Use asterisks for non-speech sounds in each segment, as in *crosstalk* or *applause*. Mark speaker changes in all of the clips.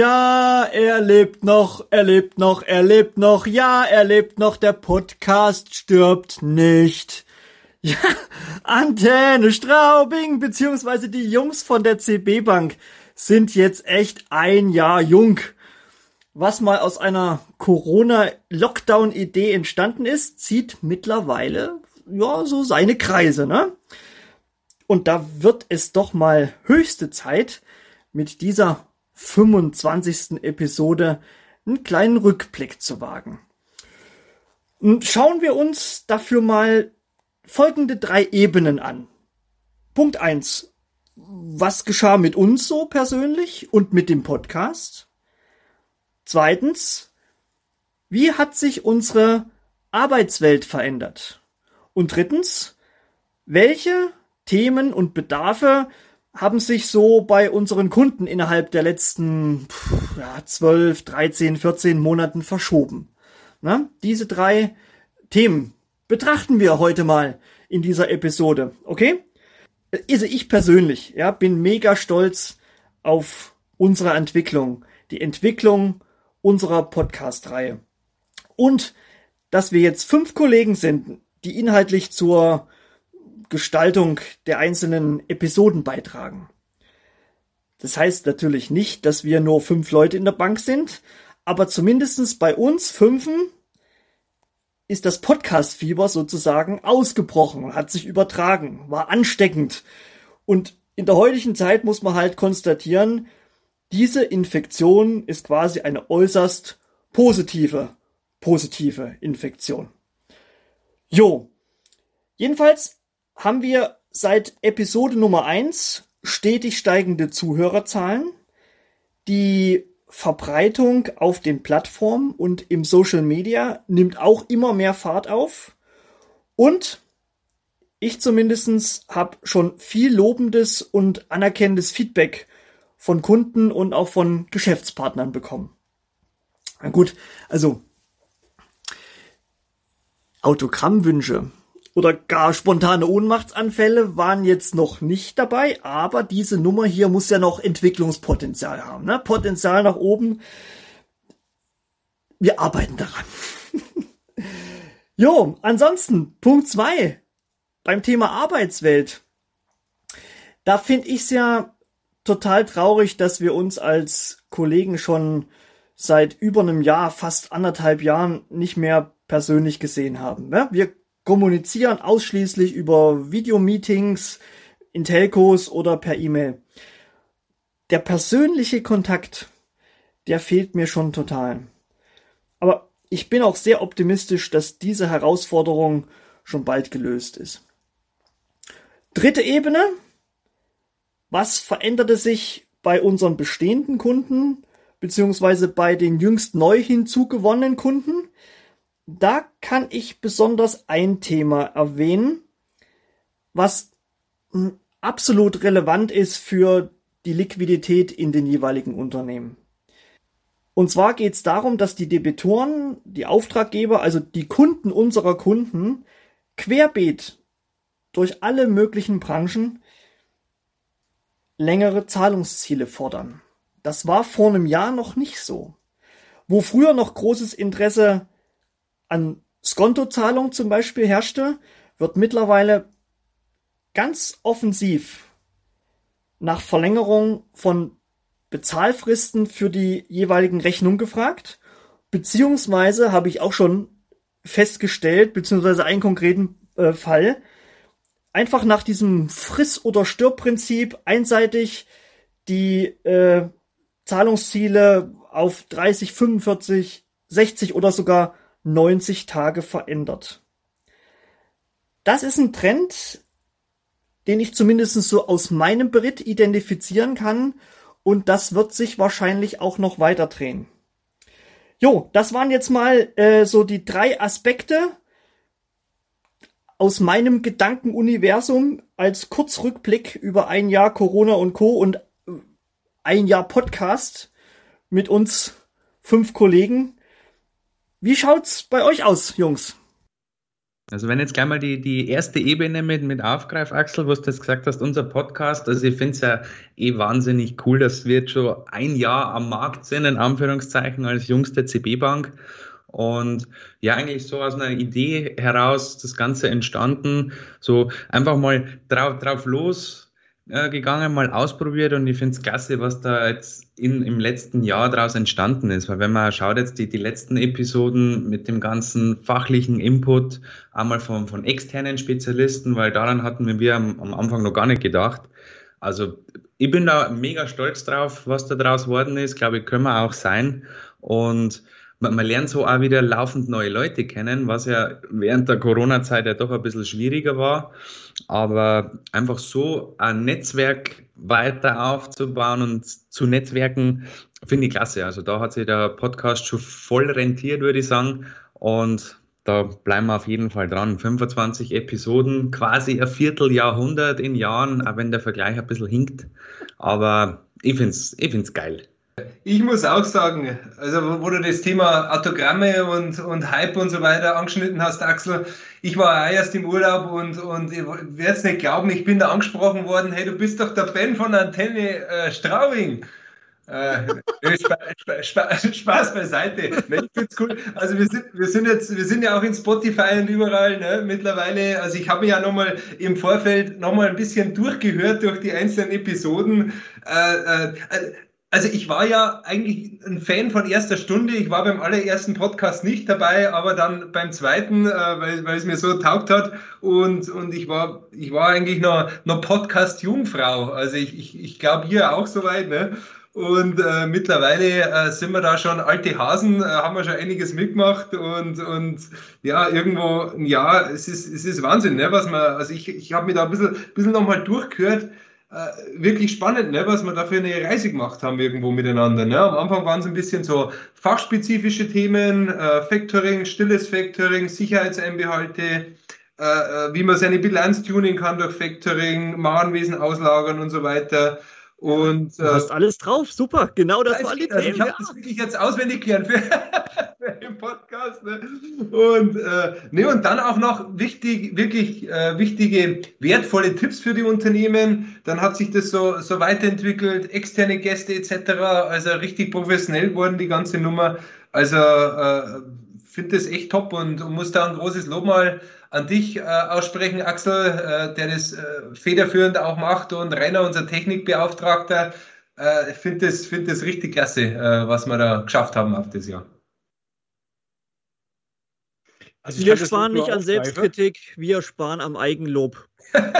Speaker 1: Ja, er lebt noch, er lebt noch, er lebt noch, ja, er lebt noch, der Podcast stirbt nicht. *laughs* Ja, Antenne Straubing, beziehungsweise die Jungs von der CB Bank sind jetzt echt ein Jahr jung. Was mal aus einer Corona-Lockdown-Idee entstanden ist, zieht mittlerweile, ja, so seine Kreise, ne? Und da wird es doch mal höchste Zeit, mit dieser 25. Episode einen kleinen Rückblick zu wagen. Schauen wir uns dafür mal folgende drei Ebenen an. Punkt eins: Was geschah mit uns so persönlich und mit dem Podcast? Zweitens, wie hat sich unsere Arbeitswelt verändert? Und drittens, welche Themen und Bedarfe haben sich so bei unseren Kunden innerhalb der letzten ja, 12, 13, 14 Monaten verschoben. Na, diese drei Themen betrachten wir heute mal in dieser Episode, okay? Also ich persönlich, ja, bin mega stolz auf unsere Entwicklung, die Entwicklung unserer Podcast-Reihe. Und dass wir jetzt fünf Kollegen sind, die inhaltlich zur Gestaltung der einzelnen Episoden beitragen. Das heißt natürlich nicht, dass wir nur fünf Leute in der Bank sind, aber zumindestens bei uns fünfen ist das Podcast-Fieber sozusagen ausgebrochen, hat sich übertragen, war ansteckend. Und in der heutigen Zeit muss man halt konstatieren, diese Infektion ist quasi eine äußerst positive, positive Infektion. Jo. Jedenfalls haben wir seit Episode Nummer eins stetig steigende Zuhörerzahlen. Die Verbreitung auf den Plattformen und im Social Media nimmt auch immer mehr Fahrt auf. Und ich zumindestens habe schon viel lobendes und anerkennendes Feedback von Kunden und auch von Geschäftspartnern bekommen. Na gut, also Autogrammwünsche oder gar spontane Ohnmachtsanfälle waren jetzt noch nicht dabei, aber diese Nummer hier muss ja noch Entwicklungspotenzial haben, ne? Potenzial nach oben. Wir arbeiten daran. *laughs* jo, ansonsten Punkt zwei beim Thema Arbeitswelt. Da finde ich es ja total traurig, dass wir uns als Kollegen schon seit über einem Jahr, fast anderthalb Jahren nicht mehr persönlich gesehen haben. Ne? Wir kommunizieren ausschließlich über Videomeetings, in Telcos oder per E-Mail. Der persönliche Kontakt, der fehlt mir schon total. Aber ich bin auch sehr optimistisch, dass diese Herausforderung schon bald gelöst ist. Dritte Ebene. Was veränderte sich bei unseren bestehenden Kunden beziehungsweise bei den jüngst neu hinzugewonnenen Kunden? Da kann ich besonders ein Thema erwähnen, was hm, absolut relevant ist für die Liquidität in den jeweiligen Unternehmen. Und zwar geht es darum, dass die Debitoren, die Auftraggeber, also die Kunden unserer Kunden, querbeet durch alle möglichen Branchen längere Zahlungsziele fordern. Das war vor einem Jahr noch nicht so. Wo früher noch großes Interesse an Skontozahlung zum Beispiel herrschte, wird mittlerweile ganz offensiv nach Verlängerung von Bezahlfristen für die jeweiligen Rechnungen gefragt. Beziehungsweise habe ich auch schon festgestellt, beziehungsweise einen konkreten äh, Fall, einfach nach diesem Friss- oder Stirb-Prinzip einseitig die äh, Zahlungsziele auf 30, 45, 60 oder sogar 90 Tage verändert. Das ist ein Trend, den ich zumindest so aus meinem Beritt identifizieren kann und das wird sich wahrscheinlich auch noch weiter drehen. Jo, das waren jetzt mal äh, so die drei Aspekte aus meinem Gedankenuniversum als Kurzrückblick über ein Jahr Corona und Co. und äh, ein Jahr Podcast mit uns fünf Kollegen. Wie schaut's bei euch aus, Jungs?
Speaker 2: Also wenn jetzt gleich mal die, die erste Ebene mit, mit aufgreif, Axel, was du jetzt gesagt hast, unser Podcast, also ich finde es ja eh wahnsinnig cool, dass wir jetzt schon ein Jahr am Markt sind, in Anführungszeichen, als jüngste CB-Bank. Und ja, eigentlich so aus einer Idee heraus das Ganze entstanden, so einfach mal drauf, drauf los äh, gegangen, mal ausprobiert und ich finde es klasse, was da jetzt in, im letzten Jahr daraus entstanden ist. Weil wenn man schaut jetzt die, die letzten Episoden mit dem ganzen fachlichen Input, einmal von, von externen Spezialisten, weil daran hatten wir am, am Anfang noch gar nicht gedacht. Also ich bin da mega stolz drauf, was da draus worden ist. Glaube ich, können wir auch sein. Und man, man lernt so auch wieder laufend neue Leute kennen, was ja während der Corona-Zeit ja doch ein bisschen schwieriger war. Aber einfach so ein Netzwerk weiter aufzubauen und zu Netzwerken, finde ich klasse. Also da hat sich der Podcast schon voll rentiert, würde ich sagen. Und da bleiben wir auf jeden Fall dran. 25 Episoden, quasi ein Vierteljahrhundert in Jahren, auch wenn der Vergleich ein bisschen hinkt. Aber ich finde es ich find's geil.
Speaker 3: Ich muss auch sagen, also wo du das Thema Autogramme und, und Hype und so weiter angeschnitten hast, Axel, ich war auch erst im Urlaub und, und ich werde es nicht glauben, ich bin da angesprochen worden, hey, du bist doch der Ben von Antenne äh, Straubing. Äh, *laughs* Spaß, Spaß, *laughs* Spaß beiseite. Ne, ich find's cool. Also wir sind, wir sind jetzt, wir sind ja auch in Spotify und überall ne, mittlerweile. Also ich habe mich ja nochmal im Vorfeld nochmal ein bisschen durchgehört durch die einzelnen Episoden. Äh, äh, also ich war ja eigentlich ein Fan von erster Stunde. Ich war beim allerersten Podcast nicht dabei, aber dann beim zweiten, äh, weil, es mir so taugt hat. Und, und ich war, ich war eigentlich noch, noch Podcast-Jungfrau. Also ich, ich, ich glaube hier auch soweit. Ne? Und äh, mittlerweile äh, sind wir da schon alte Hasen, äh, haben wir schon einiges mitgemacht und, und ja, irgendwo, ja, es ist, es ist Wahnsinn, ne, was man, also ich, ich habe mir da ein bisschen, bisschen nochmal durchgehört, äh, wirklich spannend, ne, was wir da für eine Reise gemacht haben irgendwo miteinander. Ne? Am Anfang waren es ein bisschen so fachspezifische Themen, äh, Factoring, stilles Factoring, Sicherheitseinbehalte, äh, äh, wie man seine Bilanz tunen kann durch Factoring, Mahnwesen auslagern und so weiter. Und,
Speaker 1: du hast äh, alles drauf, super, genau das war die
Speaker 3: also Ich habe das wirklich jetzt auswendig gelernt für, *laughs* für den Podcast. Ne? Und, äh, ne, und dann auch noch wichtig, wirklich äh, wichtige, wertvolle Tipps für die Unternehmen. Dann hat sich das so, so weiterentwickelt, externe Gäste etc. Also richtig professionell geworden, die ganze Nummer. Also äh, finde das echt top und, und muss da ein großes Lob mal an dich äh, aussprechen, Axel, äh, der das äh, federführend auch macht und Rainer, unser Technikbeauftragter. Äh, ich finde das, find das richtig klasse, äh, was wir da geschafft haben auf das Jahr.
Speaker 1: Also wir sparen nicht an Selbstkritik, wir sparen am Eigenlob.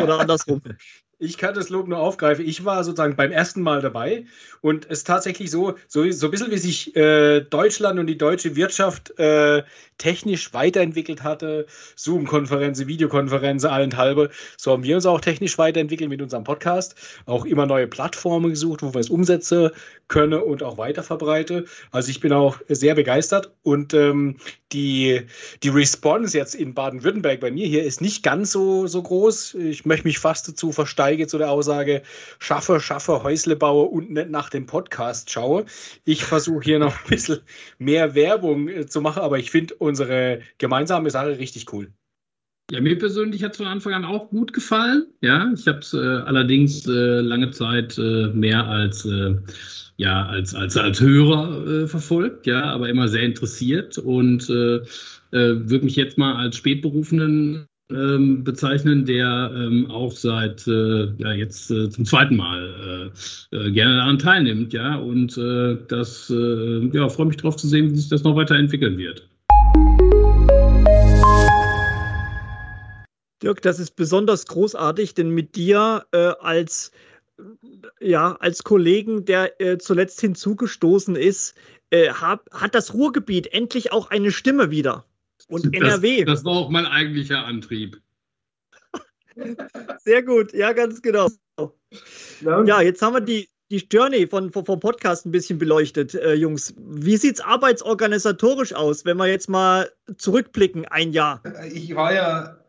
Speaker 1: Oder andersrum. *laughs*
Speaker 4: Ich kann das Lob nur aufgreifen. Ich war sozusagen beim ersten Mal dabei und es ist tatsächlich so, so, so ein bisschen wie sich äh, Deutschland und die deutsche Wirtschaft äh, technisch weiterentwickelt hatte, Zoom-Konferenzen, Videokonferenzen, allenthalbe, so haben wir uns auch technisch weiterentwickelt mit unserem Podcast, auch immer neue Plattformen gesucht, wo wir es umsetzen können und auch weiter verbreite. Also ich bin auch sehr begeistert und ähm, die, die Response jetzt in Baden-Württemberg bei mir hier ist nicht ganz so, so groß. Ich möchte mich fast dazu versteigen zu der Aussage, schaffe, schaffe, Häusle baue und nicht nach dem Podcast schaue. Ich versuche hier noch ein bisschen mehr Werbung äh, zu machen, aber ich finde unsere gemeinsame Sache richtig cool.
Speaker 5: Ja, mir persönlich hat es von Anfang an auch gut gefallen. Ja, ich habe es äh, allerdings äh, lange Zeit äh, mehr als äh, ja als als als Hörer äh, verfolgt, ja, aber immer sehr interessiert und würde mich jetzt mal als spätberufenen ähm, bezeichnen, der ähm, auch seit ja jetzt zum zweiten Mal gerne daran teilnimmt, ja, und das ja freue mich darauf zu sehen, wie sich das noch weiterentwickeln wird.
Speaker 1: Dirk, das ist besonders großartig, denn mit dir äh, als, ja, als Kollegen, der äh, zuletzt hinzugestoßen ist, äh, hab, hat das Ruhrgebiet endlich auch eine Stimme wieder. Und das, NRW.
Speaker 5: Das war auch mein eigentlicher Antrieb. *laughs*
Speaker 1: Sehr gut, ja, ganz genau. Ja, jetzt haben wir die, die Journey von, von, vom Podcast ein bisschen beleuchtet, äh, Jungs. Wie sieht es arbeitsorganisatorisch aus, wenn wir jetzt mal zurückblicken, ein Jahr?
Speaker 3: Ich war ja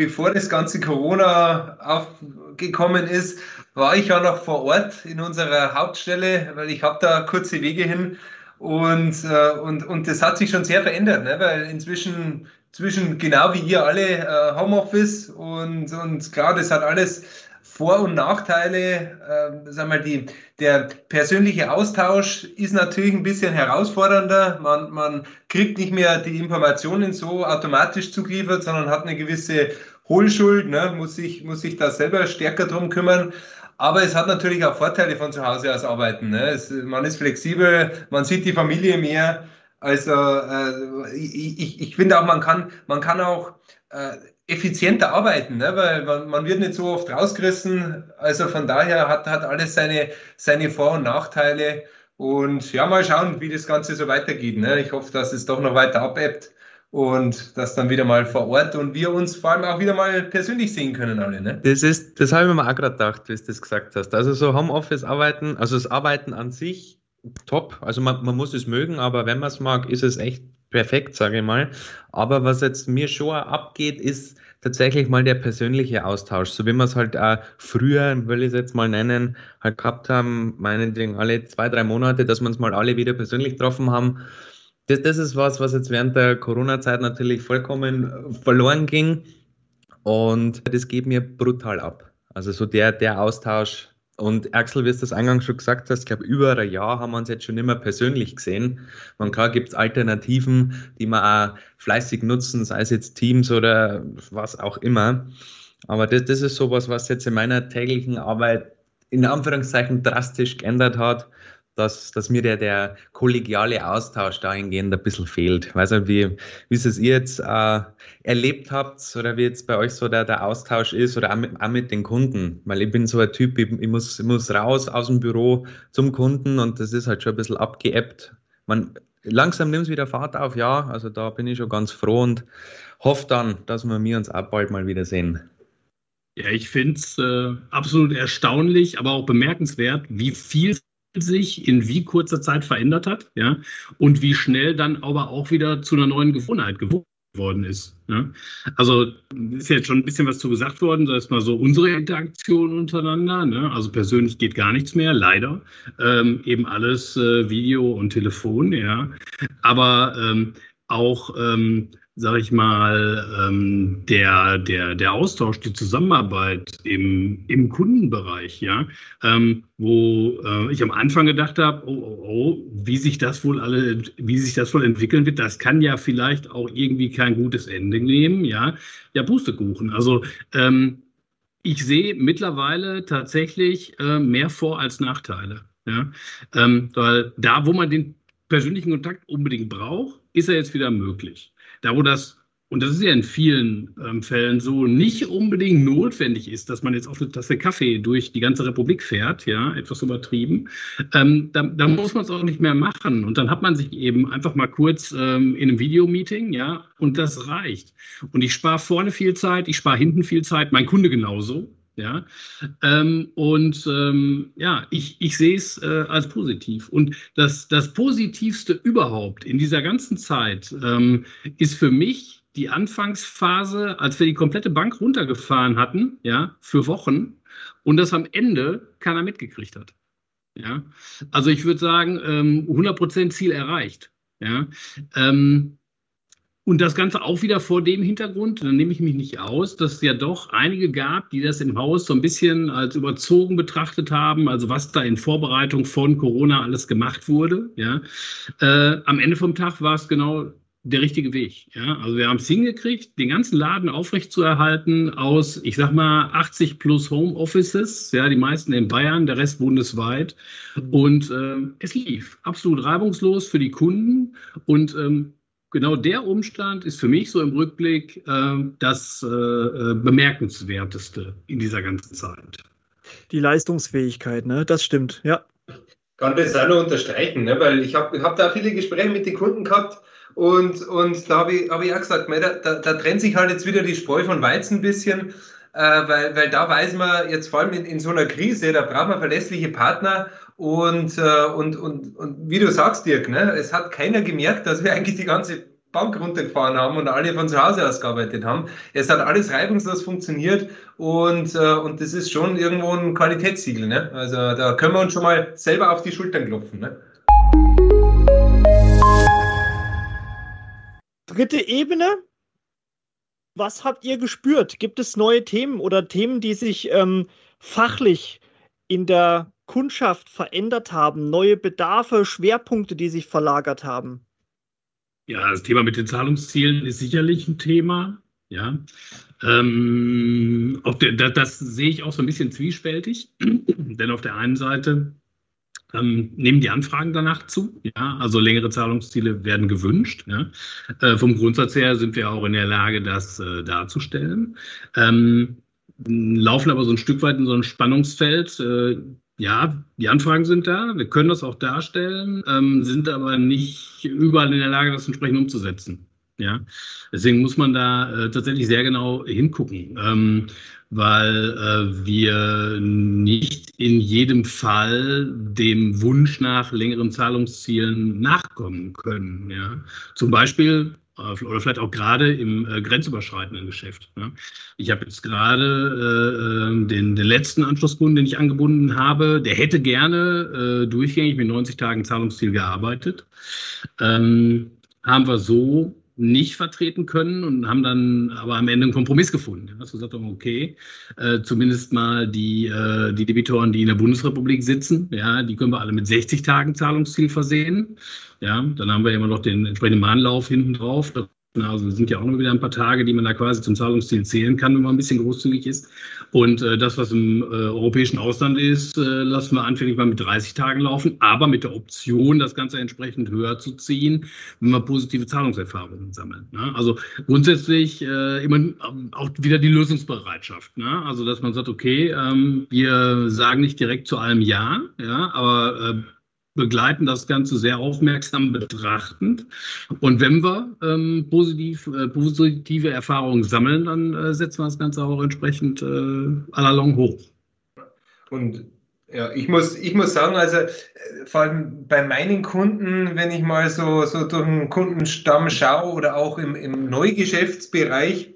Speaker 3: bevor das ganze Corona aufgekommen ist, war ich ja noch vor Ort in unserer Hauptstelle, weil ich habe da kurze Wege hin und, äh, und, und das hat sich schon sehr verändert, ne? weil inzwischen zwischen genau wie ihr alle äh, Homeoffice und, und klar, das hat alles vor- und Nachteile. Äh, sag mal, die, der persönliche Austausch ist natürlich ein bisschen herausfordernder. Man, man kriegt nicht mehr die Informationen so automatisch zugeliefert, sondern hat eine gewisse Hohlschuld, ne? muss, sich, muss sich da selber stärker drum kümmern. Aber es hat natürlich auch Vorteile von zu Hause aus arbeiten. Ne? Es, man ist flexibel, man sieht die Familie mehr. Also äh, ich, ich, finde auch, man kann, man kann auch äh, effizienter arbeiten, ne? weil man, man, wird nicht so oft rausgerissen. Also von daher hat, hat alles seine, seine Vor- und Nachteile. Und ja, mal schauen, wie das Ganze so weitergeht. Ne? Ich hoffe, dass es doch noch weiter abebbt und das dann wieder mal vor Ort und wir uns vor allem auch wieder mal persönlich sehen können alle. Ne?
Speaker 2: Das ist, das habe ich mir auch gerade gedacht, wie du das gesagt hast. Also so Homeoffice arbeiten, also das Arbeiten an sich top. Also man, man muss es mögen, aber wenn man es mag, ist es echt perfekt, sage ich mal. Aber was jetzt mir schon abgeht, ist tatsächlich mal der persönliche Austausch, so wie wir es halt auch früher, will ich es jetzt mal nennen, halt gehabt haben, meinetwegen alle zwei, drei Monate, dass wir uns mal alle wieder persönlich getroffen haben. Das, das ist was, was jetzt während der Corona-Zeit natürlich vollkommen verloren ging. Und das geht mir brutal ab. Also so der, der Austausch, und Axel, wie du das eingangs schon gesagt hast, ich glaube, über ein Jahr haben wir uns jetzt schon immer persönlich gesehen. Man klar gibt es Alternativen, die wir auch fleißig nutzen, sei es jetzt Teams oder was auch immer. Aber das, das ist sowas, was jetzt in meiner täglichen Arbeit in Anführungszeichen drastisch geändert hat dass, dass mir der, der kollegiale Austausch dahingehend ein bisschen fehlt. weiß nicht, wie, wie es ihr jetzt äh, erlebt habt oder wie jetzt bei euch so der, der Austausch ist oder auch mit, auch mit den Kunden. Weil ich bin so ein Typ, ich, ich, muss, ich muss raus aus dem Büro zum Kunden und das ist halt schon ein bisschen abgeebbt. Man, langsam nimmt es wieder Fahrt auf, ja. Also da bin ich schon ganz froh und hoffe dann, dass wir mir uns auch bald mal wiedersehen.
Speaker 5: Ja, ich finde es äh, absolut erstaunlich, aber auch bemerkenswert, wie viel sich in wie kurzer Zeit verändert hat, ja, und wie schnell dann aber auch wieder zu einer neuen Gewohnheit geworden ist. Ja. Also ist jetzt schon ein bisschen was zu gesagt worden, da ist mal so unsere Interaktion untereinander. Ne? Also persönlich geht gar nichts mehr, leider. Ähm, eben alles äh, Video und Telefon, ja. Aber ähm, auch ähm, sage ich mal, ähm, der, der, der Austausch, die Zusammenarbeit im, im Kundenbereich, ja, ähm, wo äh, ich am Anfang gedacht habe, oh, oh, oh, wie sich das wohl alle, wie sich das wohl entwickeln wird, das kann ja vielleicht auch irgendwie kein gutes Ende nehmen, ja, ja, Pustekuchen. Also ähm, ich sehe mittlerweile tatsächlich äh, mehr Vor- als Nachteile. Ja? Ähm, weil da, wo man den persönlichen Kontakt unbedingt braucht, ist er jetzt wieder möglich. Da, wo das, und das ist ja in vielen ähm, Fällen so, nicht unbedingt notwendig ist, dass man jetzt auf eine Tasse Kaffee durch die ganze Republik fährt, ja, etwas übertrieben, ähm, da, da, muss man es auch nicht mehr machen. Und dann hat man sich eben einfach mal kurz ähm, in einem Videomeeting, ja, und das reicht. Und ich spare vorne viel Zeit, ich spare hinten viel Zeit, mein Kunde genauso. Ja, ähm, und ähm, ja, ich, ich sehe es äh, als positiv. Und das, das Positivste überhaupt in dieser ganzen Zeit ähm, ist für mich die Anfangsphase, als wir die komplette Bank runtergefahren hatten, ja, für Wochen und das am Ende keiner mitgekriegt hat. Ja, also ich würde sagen, 100% ähm, Ziel erreicht. Ja, ähm, und das Ganze auch wieder vor dem Hintergrund, dann nehme ich mich nicht aus, dass es ja doch einige gab, die das im Haus so ein bisschen als überzogen betrachtet haben, also was da in Vorbereitung von Corona alles gemacht wurde. Ja. Äh, am Ende vom Tag war es genau der richtige Weg. Ja. Also wir haben es hingekriegt, den ganzen Laden aufrechtzuerhalten aus, ich sag mal, 80 plus Homeoffices, ja, die meisten in Bayern, der Rest bundesweit. Und äh, es lief absolut reibungslos für die Kunden und ähm, genau der Umstand ist für mich so im Rückblick äh, das äh, äh, Bemerkenswerteste in dieser ganzen Zeit.
Speaker 1: Die Leistungsfähigkeit, ne? Das stimmt, ja.
Speaker 3: Kann das auch noch unterstreichen, ne? weil ich habe hab da viele Gespräche mit den Kunden gehabt und, und da habe ich, hab ich auch gesagt, da, da, da trennt sich halt jetzt wieder die Spreu von Weizen ein bisschen. Äh, weil, weil da weiß man jetzt vor allem in, in so einer Krise, da braucht man verlässliche Partner und, äh, und, und, und wie du sagst, Dirk, ne, es hat keiner gemerkt, dass wir eigentlich die ganze Bank runtergefahren haben und alle von zu Hause aus gearbeitet haben. Es hat alles reibungslos funktioniert und, äh, und das ist schon irgendwo ein Qualitätssiegel. Ne? Also da können wir uns schon mal selber auf die Schultern klopfen. Ne?
Speaker 1: Dritte Ebene, was habt ihr gespürt? Gibt es neue Themen oder Themen, die sich ähm, fachlich in der Kundschaft verändert haben? Neue Bedarfe, Schwerpunkte, die sich verlagert haben?
Speaker 5: Ja, das Thema mit den Zahlungszielen ist sicherlich ein Thema. Ja, ähm, das, sehe ich auch so ein bisschen zwiespältig, *clears throat* denn auf der einen Seite ähm, nehmen die Anfragen danach zu. Ja, also längere Zahlungsziele werden gewünscht. Ja. Äh, vom Grundsatz her sind wir auch in der Lage, das äh, darzustellen. Ähm, laufen aber so ein Stück weit in so ein Spannungsfeld. Äh, ja, die Anfragen sind da, wir können das auch darstellen, ähm, sind aber nicht überall in der Lage, das entsprechend umzusetzen. Ja, deswegen muss man da äh, tatsächlich sehr genau hingucken, ähm, weil äh, wir nicht in jedem Fall dem Wunsch nach längeren Zahlungszielen nachkommen können. Ja, zum Beispiel oder vielleicht auch gerade im äh, grenzüberschreitenden Geschäft. Ne? Ich habe jetzt gerade äh, den, den, letzten Anschlusskunden, den ich angebunden habe, der hätte gerne äh, durchgängig mit 90 Tagen Zahlungsziel gearbeitet. Ähm, haben wir so nicht vertreten können und haben dann aber am Ende einen Kompromiss gefunden. Ja, wir gesagt haben, okay, äh, zumindest mal die, äh, die Debitoren, die in der Bundesrepublik sitzen, ja, die können wir alle mit 60 Tagen Zahlungsziel versehen. Ja, dann haben wir immer noch den entsprechenden Mahnlauf hinten drauf. Also es sind ja auch noch wieder ein paar Tage, die man da quasi zum Zahlungsziel zählen kann, wenn man ein bisschen großzügig ist. Und äh, das, was im äh, europäischen Ausland ist, äh, lassen wir anfänglich mal mit 30 Tagen laufen, aber mit der Option, das Ganze entsprechend höher zu ziehen, wenn wir positive Zahlungserfahrungen sammeln. Ne? Also grundsätzlich äh, immer ähm, auch wieder die Lösungsbereitschaft. Ne? Also dass man sagt, okay, ähm, wir sagen nicht direkt zu allem Ja, ja, aber äh, begleiten das Ganze sehr aufmerksam betrachtend. Und wenn wir ähm, positiv, äh, positive Erfahrungen sammeln, dann äh, setzen wir das Ganze auch entsprechend äh, à long hoch.
Speaker 3: Und ja, ich muss, ich muss sagen, also äh, vor allem bei meinen Kunden, wenn ich mal so, so durch den Kundenstamm schaue oder auch im, im Neugeschäftsbereich,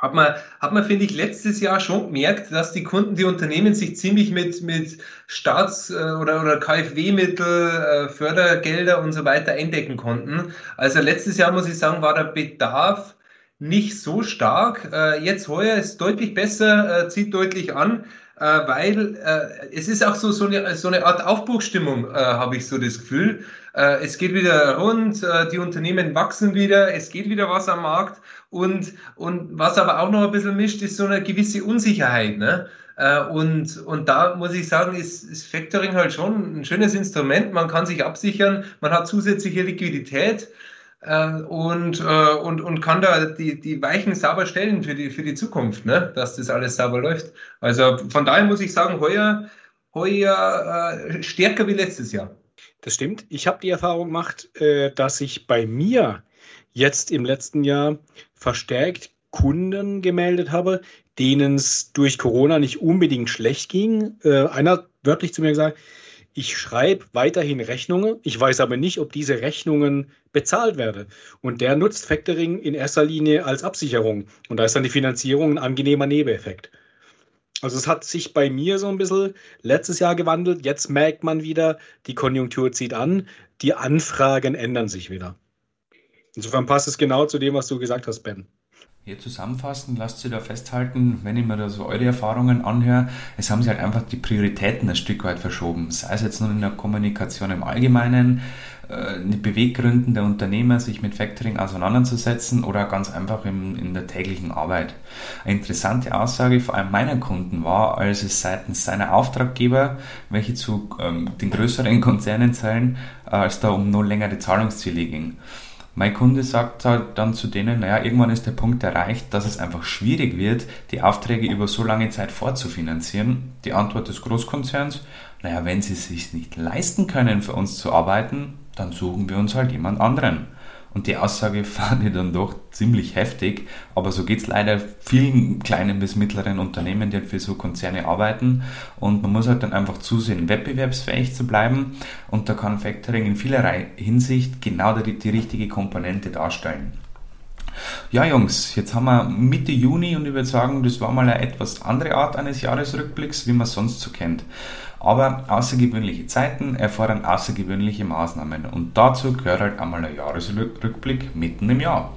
Speaker 3: hat man, hat man, finde ich, letztes Jahr schon gemerkt, dass die Kunden, die Unternehmen sich ziemlich mit, mit Staats- äh, oder, oder KfW-Mittel, äh, Fördergelder und so weiter eindecken konnten. Also letztes Jahr, muss ich sagen, war der Bedarf nicht so stark. Äh, jetzt heuer ist deutlich besser, zieht deutlich an, weil es ist auch so, so, eine, so eine Art Aufbruchsstimmung, habe ich so das Gefühl. Es geht wieder rund, die Unternehmen wachsen wieder, es geht wieder was am Markt. Und, und was aber auch noch ein bisschen mischt, ist so eine gewisse Unsicherheit. Ne? Äh, und, und da muss ich sagen, ist, ist Factoring halt schon ein schönes Instrument. Man kann sich absichern, man hat zusätzliche Liquidität äh, und, äh, und, und kann da die, die Weichen sauber stellen für die, für die Zukunft, ne? dass das alles sauber läuft. Also von daher muss ich sagen, heuer, heuer äh, stärker wie letztes Jahr.
Speaker 4: Das stimmt. Ich habe die Erfahrung gemacht, äh, dass ich bei mir jetzt im letzten Jahr verstärkt Kunden gemeldet habe, denen es durch Corona nicht unbedingt schlecht ging. Äh, einer hat wörtlich zu mir gesagt, ich schreibe weiterhin Rechnungen, ich weiß aber nicht, ob diese Rechnungen bezahlt werden. Und der nutzt Factoring in erster Linie als Absicherung. Und da ist dann die Finanzierung ein angenehmer Nebeneffekt. Also es hat sich bei mir so ein bisschen letztes Jahr gewandelt. Jetzt merkt man wieder, die Konjunktur zieht an, die Anfragen ändern sich wieder. Insofern passt es genau zu dem, was du gesagt hast, Ben.
Speaker 2: Hier zusammenfassen, lasst Sie da festhalten, wenn ich mir da so eure Erfahrungen anhöre, es haben sich halt einfach die Prioritäten ein Stück weit verschoben. Sei es jetzt nur in der Kommunikation im Allgemeinen, äh, die Beweggründen der Unternehmer, sich mit Factoring auseinanderzusetzen oder ganz einfach in, in der täglichen Arbeit. Eine interessante Aussage vor allem meiner Kunden war, als es seitens seiner Auftraggeber, welche zu ähm, den größeren *laughs* Konzernen zählen, äh, als da um noch längere Zahlungsziele ging. Mein Kunde sagt halt dann zu denen, naja, irgendwann ist der Punkt erreicht, dass es einfach schwierig wird, die Aufträge über so lange Zeit fortzufinanzieren. Die Antwort des Großkonzerns, naja, wenn sie es sich nicht leisten können, für uns zu arbeiten, dann suchen wir uns halt jemand anderen. Und die Aussage *laughs* fand ich dann doch ziemlich heftig, aber so geht es leider vielen kleinen bis mittleren Unternehmen, die halt für so Konzerne arbeiten. Und man muss halt dann einfach zusehen, wettbewerbsfähig zu bleiben. Und da kann Factoring in vielerlei Hinsicht genau die, die richtige Komponente darstellen. Ja, Jungs, jetzt haben wir Mitte Juni und ich würde sagen, das war mal eine etwas andere Art eines Jahresrückblicks, wie man es sonst so kennt. Aber außergewöhnliche Zeiten erfordern außergewöhnliche Maßnahmen und dazu gehört halt einmal ein Jahresrückblick mitten im Jahr.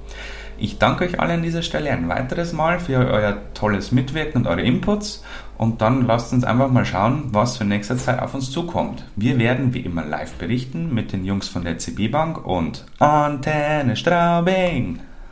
Speaker 2: Ich danke euch alle an dieser Stelle ein weiteres Mal für euer tolles Mitwirken und eure Inputs. Und dann lasst uns einfach mal schauen, was für nächste Zeit auf uns zukommt. Wir werden wie immer live berichten mit den Jungs von der CB Bank und Antenne Straubing.